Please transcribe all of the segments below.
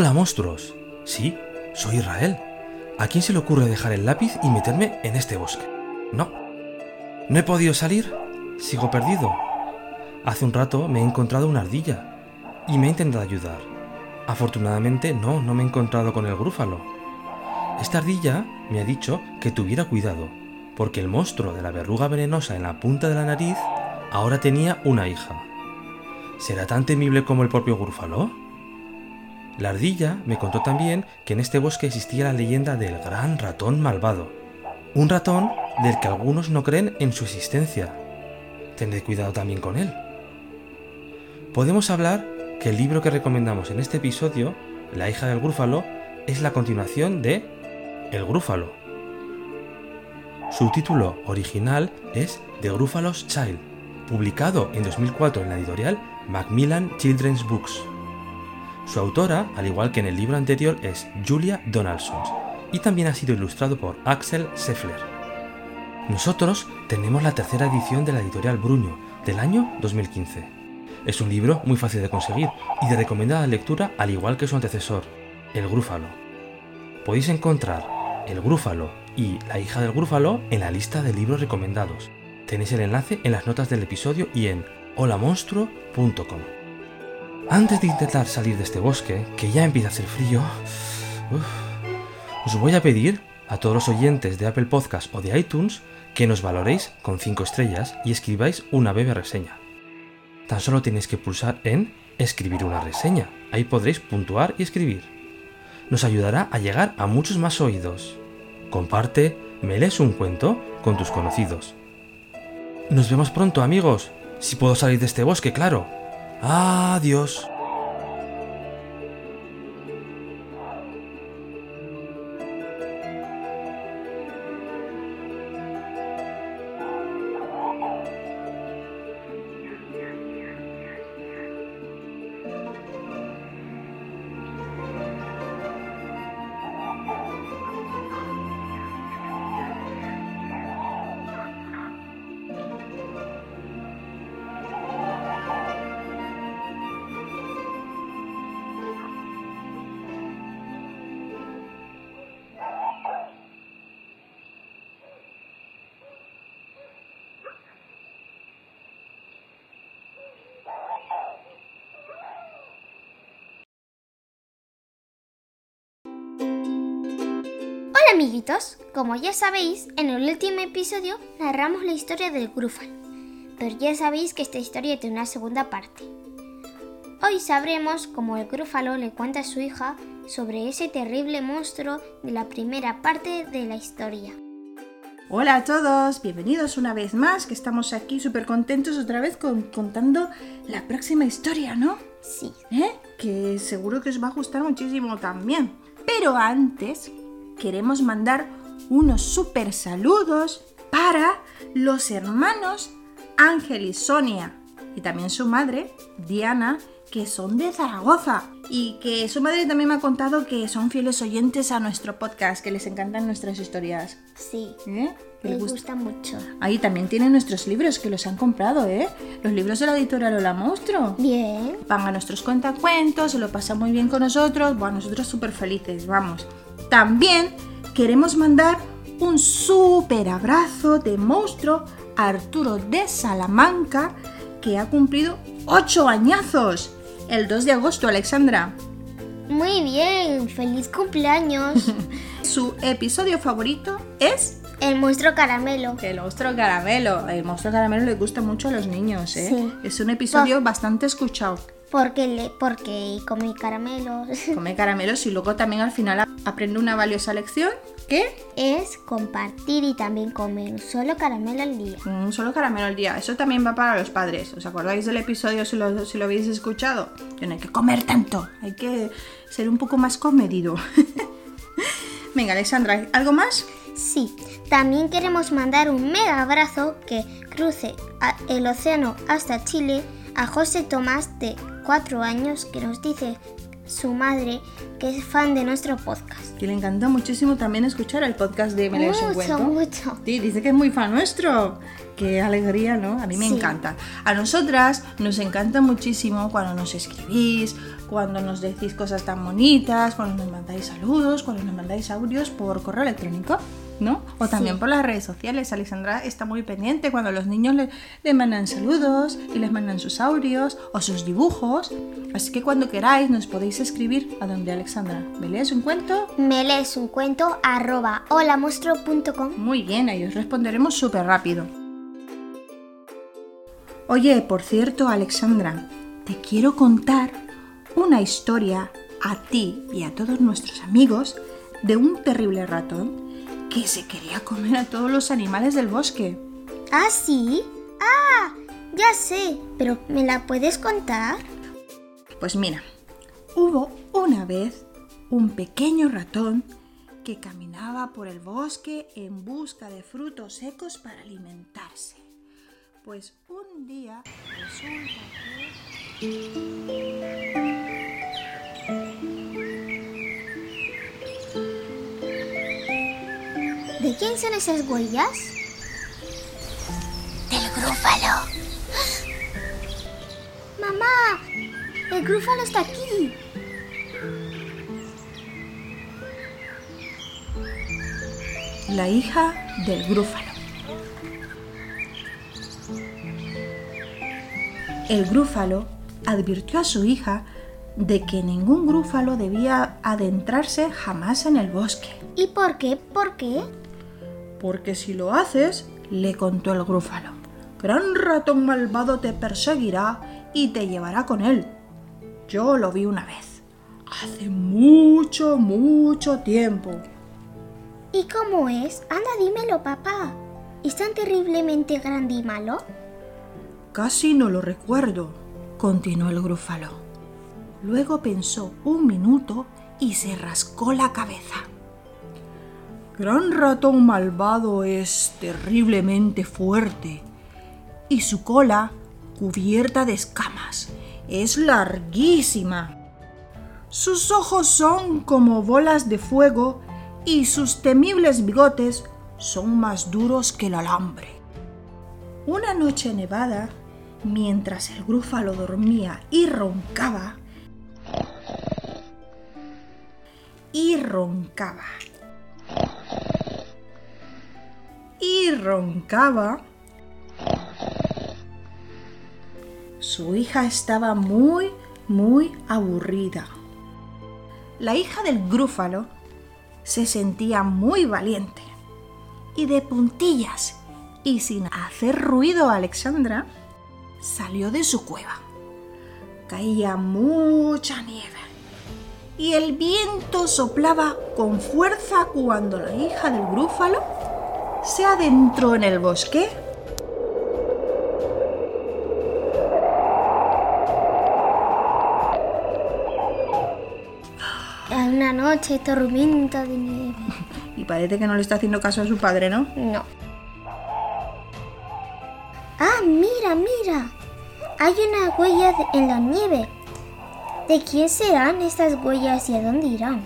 Hola monstruos. Sí, soy Israel. ¿A quién se le ocurre dejar el lápiz y meterme en este bosque? No. ¿No he podido salir? Sigo perdido. Hace un rato me he encontrado una ardilla y me ha intentado ayudar. Afortunadamente no, no me he encontrado con el grúfalo. Esta ardilla me ha dicho que tuviera cuidado, porque el monstruo de la verruga venenosa en la punta de la nariz ahora tenía una hija. ¿Será tan temible como el propio grúfalo? La ardilla me contó también que en este bosque existía la leyenda del gran ratón malvado. Un ratón del que algunos no creen en su existencia. Tendré cuidado también con él. Podemos hablar que el libro que recomendamos en este episodio, La hija del grúfalo, es la continuación de El grúfalo. Su título original es The Grúfalos Child, publicado en 2004 en la editorial Macmillan Children's Books. Su autora, al igual que en el libro anterior, es Julia Donaldson y también ha sido ilustrado por Axel Scheffler. Nosotros tenemos la tercera edición de la editorial Bruño del año 2015. Es un libro muy fácil de conseguir y de recomendada lectura al igual que su antecesor, El Grúfalo. Podéis encontrar El Grúfalo y La hija del Grúfalo en la lista de libros recomendados. Tenéis el enlace en las notas del episodio y en holamonstruo.com. Antes de intentar salir de este bosque, que ya empieza a hacer frío, os voy a pedir a todos los oyentes de Apple Podcast o de iTunes que nos valoréis con 5 estrellas y escribáis una breve reseña. Tan solo tenéis que pulsar en escribir una reseña. Ahí podréis puntuar y escribir. Nos ayudará a llegar a muchos más oídos. Comparte, me lees un cuento con tus conocidos. Nos vemos pronto amigos. Si puedo salir de este bosque, claro. Adiós. Hola amiguitos, como ya sabéis, en el último episodio narramos la historia del Grúfalo, pero ya sabéis que esta historia tiene una segunda parte. Hoy sabremos cómo el Grúfalo le cuenta a su hija sobre ese terrible monstruo de la primera parte de la historia. hola a todos, bienvenidos una vez más, que estamos aquí súper contentos otra vez con- contando la próxima historia, ¿no? Sí, ¿Eh? Que seguro que os va a gustar muchísimo también. Pero antes, queremos mandar unos súper saludos para los hermanos Ángel y Sonia. Y también su madre, Diana, que son de Zaragoza. Y que su madre también me ha contado que son fieles oyentes a nuestro podcast, que les encantan nuestras historias. sí, ¿Eh? Que les les gusta gusta. mucho. Ahí también tienen nuestros libros que los han comprado, ¿eh? Los libros de la editorial Hola Monstruo Bien, van a nuestros cuentacuentos, se lo pasa muy bien con nosotros, bueno, nosotros súper felices, vamos. También queremos mandar un súper abrazo de monstruo a Arturo de Salamanca, que ha cumplido 8 añazos. El 2 de agosto, Alexandra. muy bien, feliz cumpleaños. Su episodio favorito es el monstruo caramelo. el monstruo caramelo. El monstruo caramelo le gusta mucho a los niños, ¿eh? Sí. Es un episodio bastante escuchado. Porque, le, porque come caramelos. Come caramelos y luego también al final aprende una valiosa lección que es compartir y también comer un solo caramelo al día. un solo caramelo al día. Eso también va para los padres. ¿Os acordáis del episodio si lo, si lo habéis escuchado? Que no hay que comer tanto, hay que ser un poco más comedido. Venga, Alexandra, ¿algo más? Sí, también queremos mandar un mega abrazo que cruce el océano hasta Chile a José Tomás de 4 años que nos dice su madre que es fan de nuestro podcast. Que le encanta muchísimo también escuchar el podcast de Me Mucho, cuento. mucho. Sí, dice que es muy fan nuestro. Qué alegría, ¿no? A mí me Sí. encanta. A nosotras nos encanta muchísimo cuando nos escribís, cuando nos decís cosas tan bonitas, cuando nos mandáis saludos, cuando nos mandáis audios por correo electrónico, ¿no? O también Sí. por las redes sociales. Alexandra está muy pendiente cuando los niños le, le mandan saludos y les mandan sus audios o sus dibujos. Así que cuando queráis nos podéis escribir a donde Alexandra. ¿Me lees un cuento? Me lees un cuento arroba holamonstruo.com. Muy bien, ahí os responderemos súper rápido. Oye, por cierto, Alexandra, te quiero contar una historia a ti y a todos nuestros amigos de un terrible ratón que se quería comer a todos los animales del bosque. ¿Ah, sí? Ah, ya sé, pero ¿me la puedes contar? Pues mira, hubo una vez un pequeño ratón que caminaba por el bosque en busca de frutos secos para alimentarse. Pues un día resulta que... ¿De quién son esas huellas? Del grúfalo. ¡Mamá! El grúfalo está aquí. La hija del grúfalo. El grúfalo advirtió a su hija de que ningún grúfalo debía adentrarse jamás en el bosque, ¿Y por qué? ¿Por qué? Porque si lo haces, le contó el grúfalo, gran ratón malvado te perseguirá y te llevará con él. Yo lo vi una vez, hace mucho, mucho tiempo. ¿Y cómo es? Anda, dímelo, papá. ¿Es tan terriblemente grande y malo? Casi no lo recuerdo, continuó el grúfalo. Luego pensó un minuto y se rascó la cabeza. Gran ratón malvado es terriblemente fuerte y su cola, cubierta de escamas, es larguísima. Sus ojos son como bolas de fuego y sus temibles bigotes son más duros que el alambre. Una noche nevada, mientras el grúfalo dormía y roncaba, y roncaba, y roncaba, su hija estaba muy, muy aburrida. La hija del grúfalo se sentía muy valiente y de puntillas y sin hacer ruido Alexandra salió de su cueva. Caía mucha nieve y el viento soplaba con fuerza cuando la hija del grúfalo se adentró en el bosque. Hay una noche tormenta de nieve. Y parece que no le está haciendo caso a su padre, ¿no? No. Ah, mira, mira. Hay una huella en la nieve. ¿De quién serán estas huellas y a dónde irán?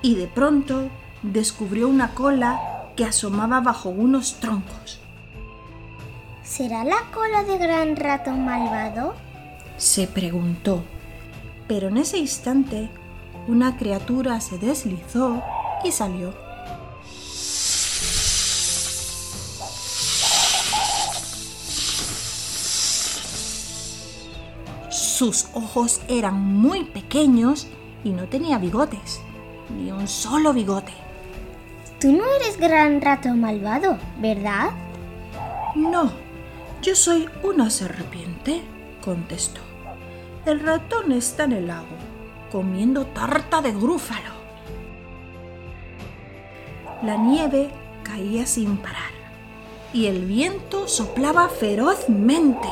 Y de pronto descubrió una cola que asomaba bajo unos troncos. ¿Será la cola de gran ratón malvado? se preguntó. Pero en ese instante, una criatura se deslizó y salió. Sus ojos eran muy pequeños y no tenía bigotes, ni un solo bigote. Tú no eres gran ratón malvado, ¿verdad? No, yo soy una serpiente, contestó. El ratón está en el lago, comiendo tarta de grúfalo. La nieve caía sin parar y el viento soplaba ferozmente.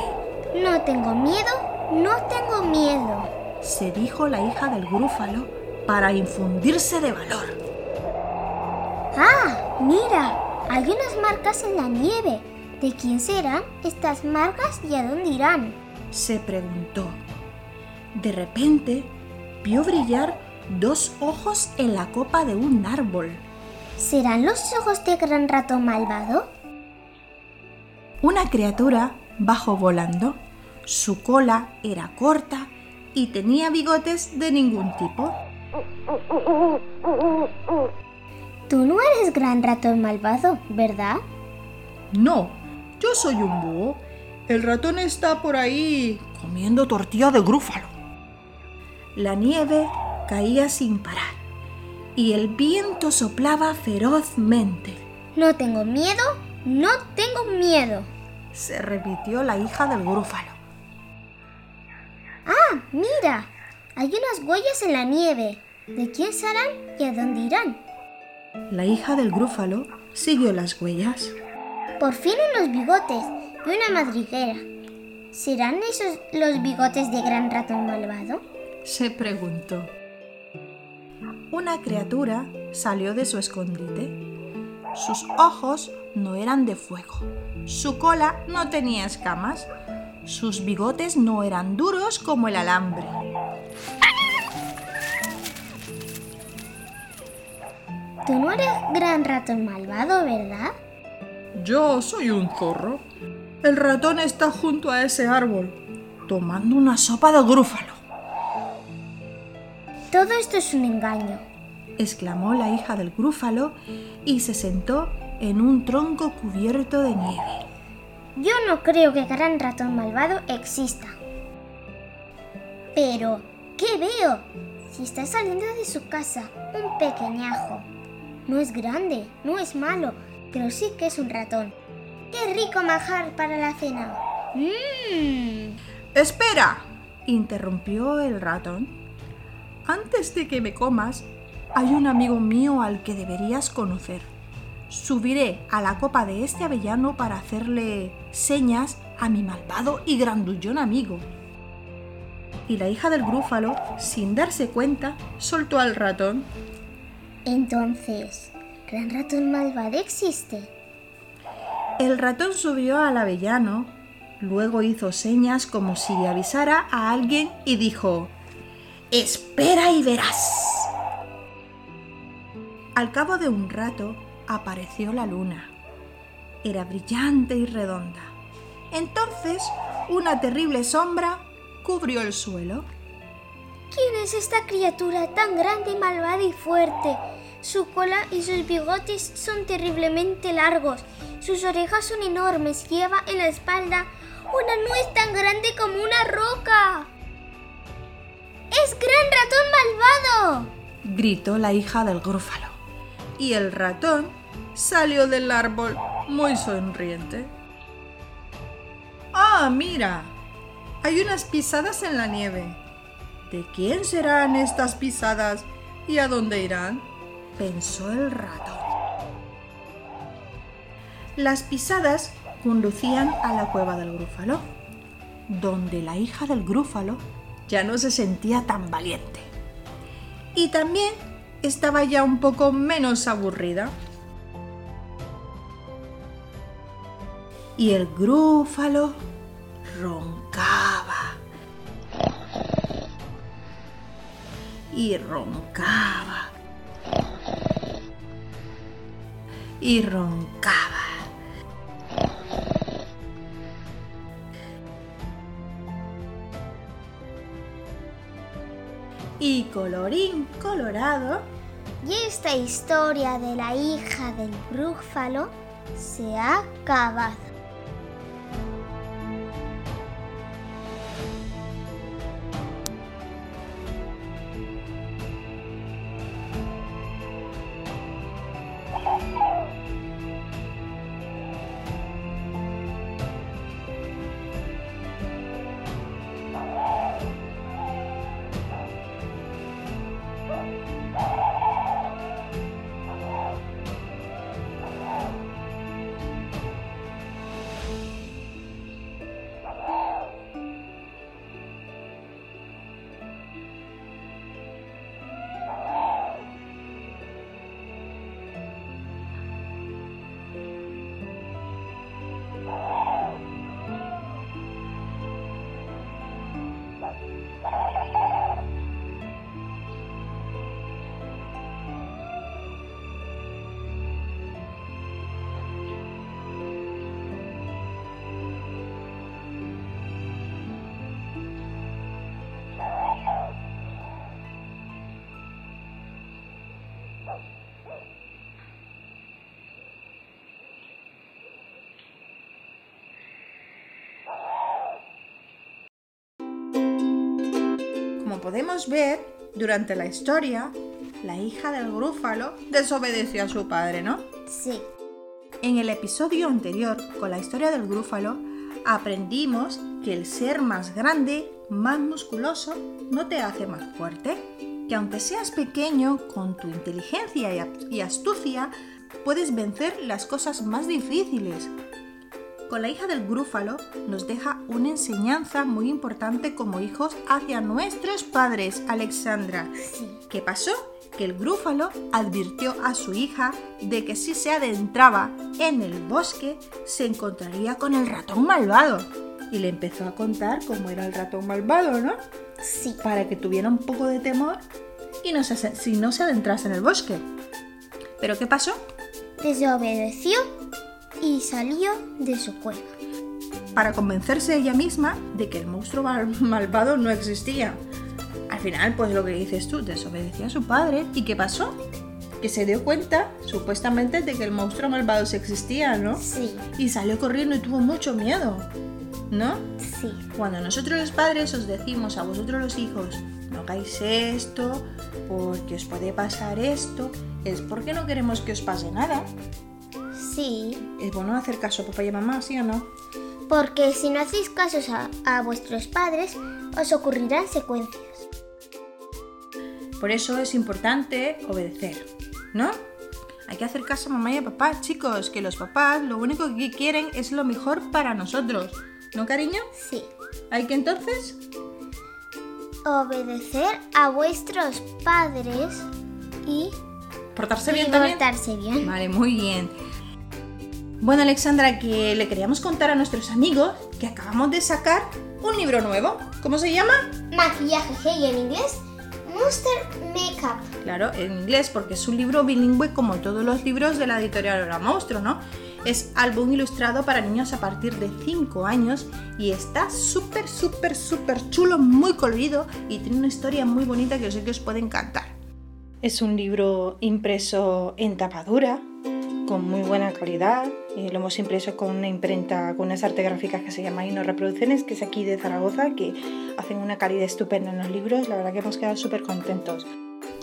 No tengo miedo, no tengo miedo, se dijo la hija del grúfalo para infundirse de valor. ¡Ah! Mira, hay unas marcas en la nieve. ¿De quién serán estas marcas y a dónde irán? se preguntó. De repente vio brillar dos ojos en la copa de un árbol. ¿Serán los ojos de gran ratón malvado? Una criatura bajó volando. Su cola era corta y tenía bigotes de ningún tipo. Tú no eres gran ratón malvado, ¿verdad? No, yo soy un búho. El ratón está por ahí comiendo tortilla de grúfalo. La nieve caía sin parar y el viento soplaba ferozmente. No tengo miedo, no tengo miedo, se repitió la hija del grúfalo. Ah, mira, hay unas huellas en la nieve. ¿De quién serán y a dónde irán? La hija del grúfalo siguió las huellas. Por fin unos bigotes y una madriguera. ¿Serán esos los bigotes de gran ratón malvado? Se preguntó. Una criatura salió de su escondite. Sus ojos no eran de fuego. Su cola no tenía escamas. Sus bigotes no eran duros como el alambre. Tú no eres gran ratón malvado, ¿verdad? Yo soy un zorro. El ratón está junto a ese árbol, tomando una sopa de grúfalo. Todo esto es un engaño, exclamó la hija del grúfalo y se sentó en un tronco cubierto de nieve. Yo no creo que Gran Ratón Malvado exista. Pero, ¿qué veo? Si está saliendo de su casa, un pequeñajo. No es grande, no es malo, pero sí que es un ratón. ¡Qué rico manjar para la cena! ¡Mmm! ¡Espera! interrumpió el ratón. Antes de que me comas, hay un amigo mío al que deberías conocer. Subiré a la copa de este avellano para hacerle señas a mi malvado y grandullón amigo. Y la hija del grúfalo, sin darse cuenta, soltó al ratón. Entonces, ¿Gran ratón malvado existe? El ratón subió al avellano, luego hizo señas como si avisara a alguien y dijo, Espera y verás. Al cabo de un rato apareció la luna. Era brillante y redonda. Entonces una terrible sombra cubrió el suelo. ¿Quién es esta criatura tan grande malvada y fuerte? Su cola y sus bigotes son terriblemente largos. Sus orejas son enormes. Lleva en la espalda una nuez tan grande como una roca. ¡Es Gran Ratón Malvado! gritó la hija del grúfalo y el ratón salió del árbol muy sonriente. ¡Ah, mira! Hay unas pisadas en la nieve. ¿De quién serán estas pisadas y a dónde irán? Pensó el ratón. Las pisadas conducían a la cueva del grúfalo, donde la hija del grúfalo ya no se sentía tan valiente. Y también estaba ya un poco menos aburrida. Y el grúfalo roncaba. Y roncaba. Y roncaba. Y colorín colorado, y esta historia de la hija del brúfalo se ha acabado. Podemos ver, durante la historia, la hija del grúfalo desobedeció a su padre, ¿no? Sí. En el episodio anterior, con la historia del grúfalo, aprendimos que el ser más grande, más musculoso, no te hace más fuerte. Que aunque seas pequeño, con tu inteligencia y astucia, puedes vencer las cosas más difíciles. Con la hija del grúfalo nos deja una enseñanza muy importante como hijos hacia nuestros padres, Alexandra. Sí. ¿Qué pasó? Que el grúfalo advirtió a su hija de que si se adentraba en el bosque se encontraría con el ratón malvado. Y le empezó a contar cómo era el ratón malvado, ¿no? Sí. Para que tuviera un poco de temor y no se, si no se adentrase en el bosque. ¿Pero qué pasó? Desobedeció y salió de su cueva. Para convencerse ella misma de que el monstruo mal- malvado no existía. Al final, pues lo que dices tú, desobedeció a su padre. ¿Y qué pasó? Que se dio cuenta, supuestamente, de que el monstruo malvado sí existía, ¿no? Sí. Y salió corriendo y tuvo mucho miedo, ¿no? Sí. Cuando nosotros los padres os decimos a vosotros los hijos, no hagáis esto, porque os puede pasar esto, es porque no queremos que os pase nada. Sí. Es bueno hacer caso a papá y a mamá, ¿sí o no? Porque si no hacéis casos a, a vuestros padres, os ocurrirán secuencias. Por eso es importante obedecer, ¿no? Hay que hacer caso a mamá y a papá, chicos, que los papás lo único que quieren es lo mejor para nosotros, ¿no, cariño? Sí. Hay que entonces Obedecer a vuestros padres y, portarse y bien también. portarse bien. Vale, muy bien. Bueno, Alexandra, que le queríamos contar a nuestros amigos que acabamos de sacar un libro nuevo. ¿Cómo se llama? Maquillaje y en inglés, Monster Makeup. Claro, en inglés, porque es un libro bilingüe como todos los libros de la editorial Hora Monstruo, ¿no? Es álbum ilustrado para niños a partir de 5 años y está súper, súper, súper chulo, muy colorido y tiene una historia muy bonita que yo sé que os puede encantar. Es un libro impreso en tapadura, con muy buena calidad. Eh, lo hemos impreso con una imprenta, con unas artes gráficas que se llama Ino Reproducciones, que es aquí de Zaragoza, que hacen una calidad estupenda en los libros. La verdad que hemos quedado súper contentos.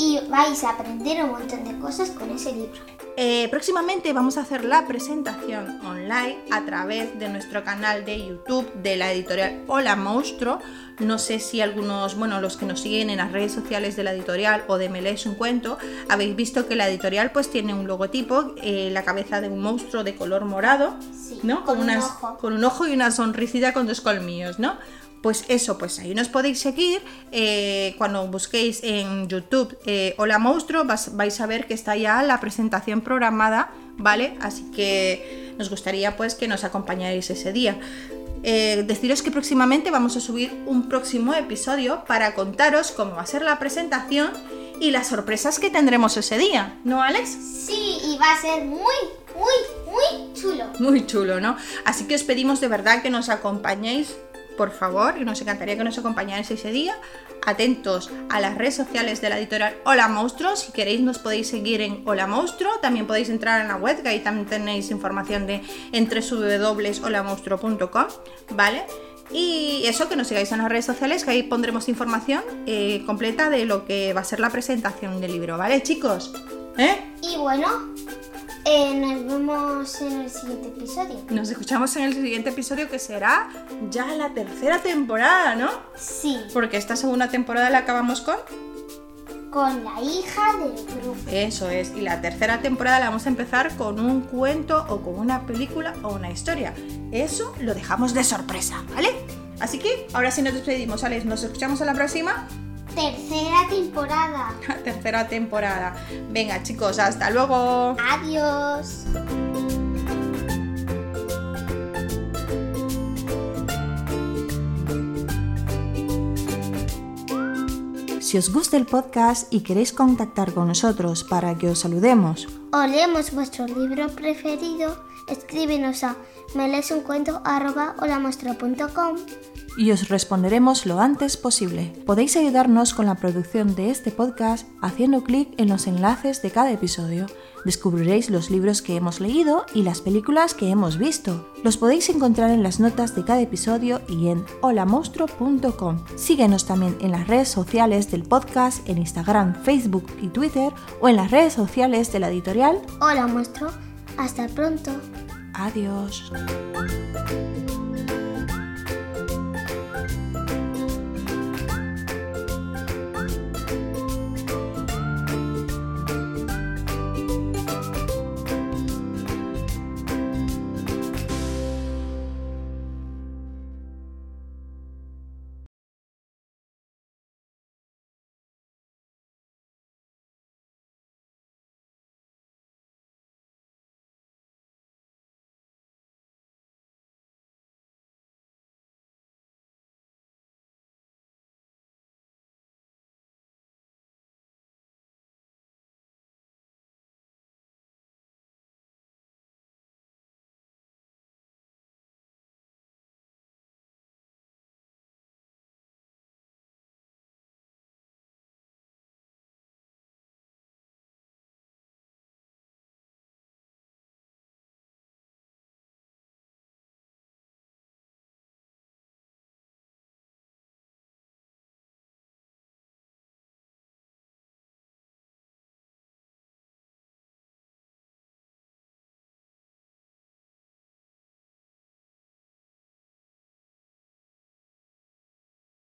Y vais a aprender un montón de cosas con ese libro. Eh, próximamente vamos a hacer la presentación online a través de nuestro canal de YouTube de la editorial Hola Monstruo. No sé si algunos, bueno, los que nos siguen en las redes sociales de la editorial o de Me lees un cuento, habéis visto que la editorial pues tiene un logotipo, eh, la cabeza de un monstruo de color morado, Sí, ¿no? con un unas- ojo. con un ojo y una sonrisita con dos colmillos, ¿no? Pues eso, pues ahí nos podéis seguir. eh, cuando busquéis en YouTube eh, Hola Monstruo, vas- vais a ver que está ya la presentación programada, ¿vale? Así que nos gustaría pues que nos acompañáis ese día. Eh, deciros que próximamente vamos a subir un próximo episodio para contaros cómo va a ser la presentación y las sorpresas que tendremos ese día, ¿no, Alex? Sí, y va a ser muy, muy, muy chulo. Muy chulo, ¿no? Así que os pedimos de verdad que nos acompañéis, por favor, y nos encantaría que nos acompañáis ese día. Atentos a las redes sociales de la editorial Hola Monstruo. Si queréis nos podéis seguir en Hola Monstruo. También podéis entrar en la web, que ahí también tenéis información de entre www.holamonstruo.com, ¿vale? Y eso, que nos sigáis en las redes sociales, que ahí pondremos información eh, completa de lo que va a ser la presentación del libro, ¿vale, chicos? ¿Eh? Y bueno, eh, nos vemos en el siguiente episodio. Nos escuchamos en el siguiente episodio que será ya la tercera temporada, ¿no? Sí, Porque esta segunda temporada la acabamos con... con la hija del grupo. Eso es. Y la tercera temporada la vamos a empezar con un cuento o con una película o una historia. Eso lo dejamos de sorpresa, ¿vale? Así que ahora sí nos despedimos, Alex. Nos escuchamos en la próxima Tercera temporada. tercera temporada. Venga, chicos, hasta luego. Adiós. Si os gusta el podcast y queréis contactar con nosotros para que os saludemos O leemos vuestro libro preferido, escríbenos a melesuncuento.com y os responderemos lo antes posible. Podéis ayudarnos con la producción de este podcast haciendo clic en los enlaces de cada episodio. Descubriréis los libros que hemos leído y las películas que hemos visto. Los podéis encontrar en las notas de cada episodio y en holamonstro.com. Síguenos también en las redes sociales del podcast, en Instagram, Facebook y Twitter o en las redes sociales de la editorial. Hola, monstruo. Hasta pronto. Adiós.